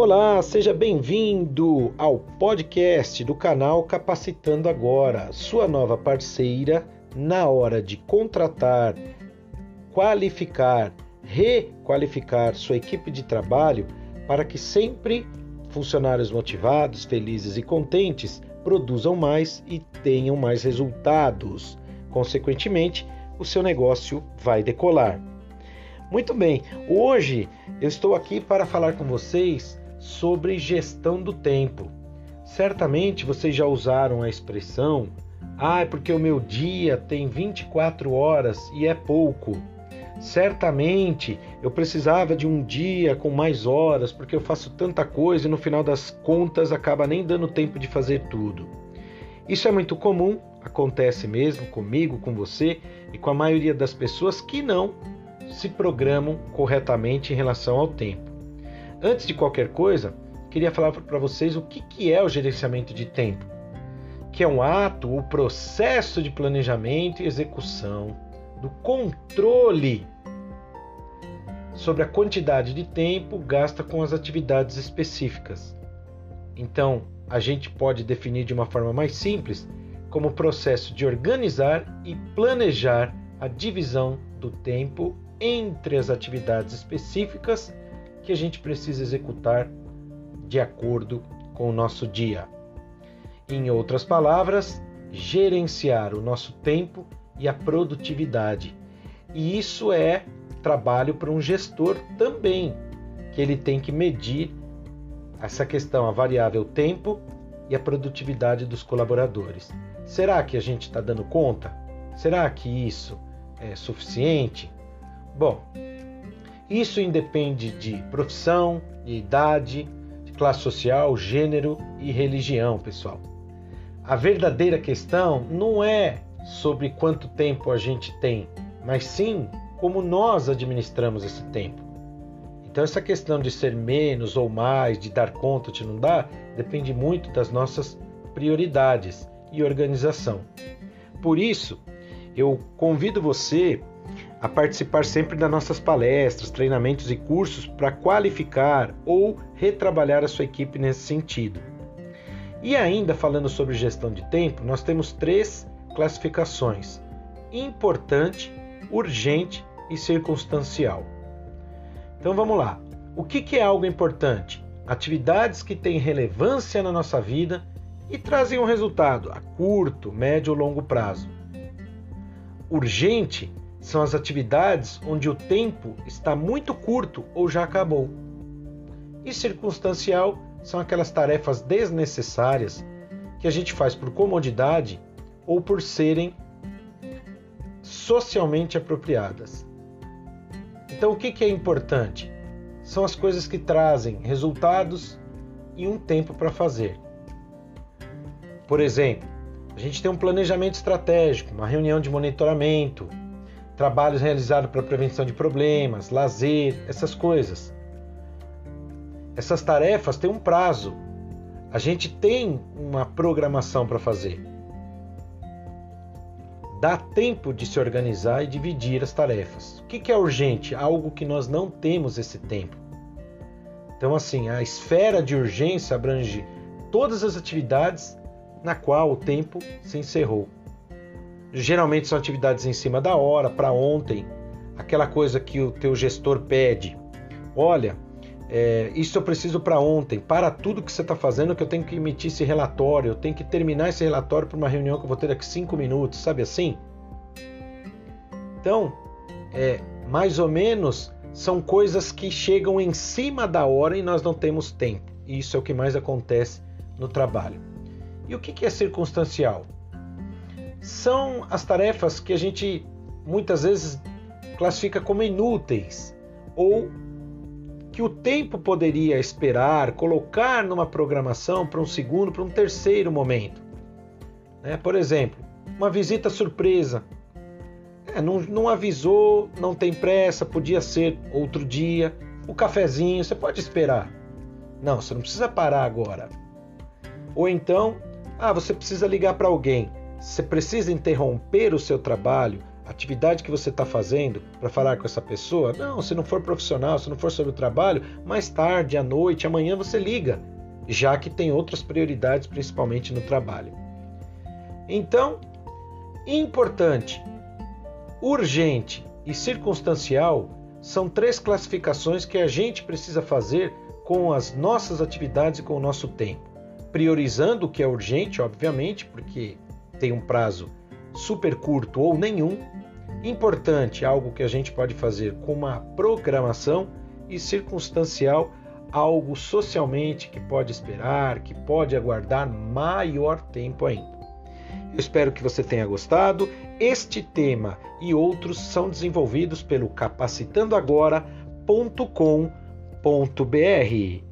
Olá, seja bem-vindo ao podcast do canal Capacitando Agora, sua nova parceira na hora de contratar, qualificar, requalificar sua equipe de trabalho para que sempre funcionários motivados, felizes e contentes produzam mais e tenham mais resultados. Consequentemente, o seu negócio vai decolar. Muito bem, hoje eu estou aqui para falar com vocês sobre gestão do tempo. Certamente vocês já usaram a expressão: "Ah, é porque o meu dia tem 24 horas e é pouco". Certamente eu precisava de um dia com mais horas, porque eu faço tanta coisa e no final das contas acaba nem dando tempo de fazer tudo. Isso é muito comum, acontece mesmo comigo, com você e com a maioria das pessoas que não se programam corretamente em relação ao tempo. Antes de qualquer coisa, queria falar para vocês o que, que é o gerenciamento de tempo, que é um ato, o processo de planejamento e execução do controle sobre a quantidade de tempo gasta com as atividades específicas. Então, a gente pode definir de uma forma mais simples como o processo de organizar e planejar a divisão do tempo entre as atividades específicas que a gente precisa executar de acordo com o nosso dia. Em outras palavras, gerenciar o nosso tempo e a produtividade. E isso é trabalho para um gestor também, que ele tem que medir essa questão, a variável tempo e a produtividade dos colaboradores. Será que a gente está dando conta? Será que isso é suficiente? Bom, isso independe de profissão, de idade, de classe social, gênero e religião, pessoal. A verdadeira questão não é sobre quanto tempo a gente tem, mas sim como nós administramos esse tempo. Então, essa questão de ser menos ou mais, de dar conta ou de não dar, depende muito das nossas prioridades e organização. Por isso, eu convido você a participar sempre das nossas palestras, treinamentos e cursos para qualificar ou retrabalhar a sua equipe nesse sentido. E ainda falando sobre gestão de tempo, nós temos três classificações: importante, urgente e circunstancial. Então vamos lá. O que é algo importante? Atividades que têm relevância na nossa vida e trazem um resultado a curto, médio ou longo prazo. Urgente são as atividades onde o tempo está muito curto ou já acabou. E circunstancial são aquelas tarefas desnecessárias que a gente faz por comodidade ou por serem socialmente apropriadas. Então, o que é importante? São as coisas que trazem resultados e um tempo para fazer. Por exemplo, a gente tem um planejamento estratégico, uma reunião de monitoramento, trabalhos realizados para prevenção de problemas, lazer, essas coisas. Essas tarefas têm um prazo. A gente tem uma programação para fazer. Dá tempo de se organizar e dividir as tarefas. O que é urgente? Algo que nós não temos esse tempo. Então, assim, a esfera de urgência abrange todas as atividades na qual o tempo se encerrou. Geralmente são atividades em cima da hora, para ontem, aquela coisa que o teu gestor pede. Olha, é, isso eu preciso para ontem. Para tudo que você está fazendo, que eu tenho que emitir esse relatório, eu tenho que terminar esse relatório para uma reunião que eu vou ter daqui cinco minutos, sabe assim? Então, é, mais ou menos são coisas que chegam em cima da hora e nós não temos tempo. E isso é o que mais acontece no trabalho. E o que é circunstancial? São as tarefas que a gente muitas vezes classifica como inúteis ou que o tempo poderia esperar, colocar numa programação para um segundo, para um terceiro momento. Né? Por exemplo, uma visita surpresa. É, não, não avisou, não tem pressa, podia ser outro dia. O cafezinho, você pode esperar. Não, você não precisa parar agora. Ou então, ah, você precisa ligar para alguém. Você precisa interromper o seu trabalho, atividade que você está fazendo para falar com essa pessoa, não, se não for profissional, se não for sobre o trabalho, mais tarde, à noite, amanhã você liga, já que tem outras prioridades, principalmente no trabalho. Então, importante, urgente e circunstancial são três classificações que a gente precisa fazer com as nossas atividades e com o nosso tempo. Priorizando o que é urgente, obviamente, porque tem um prazo super curto ou nenhum. Importante, algo que a gente pode fazer com uma programação e circunstancial, algo socialmente que pode esperar, que pode aguardar maior tempo ainda. Eu espero que você tenha gostado. Este tema e outros são desenvolvidos pelo capacitandoagora.com.br.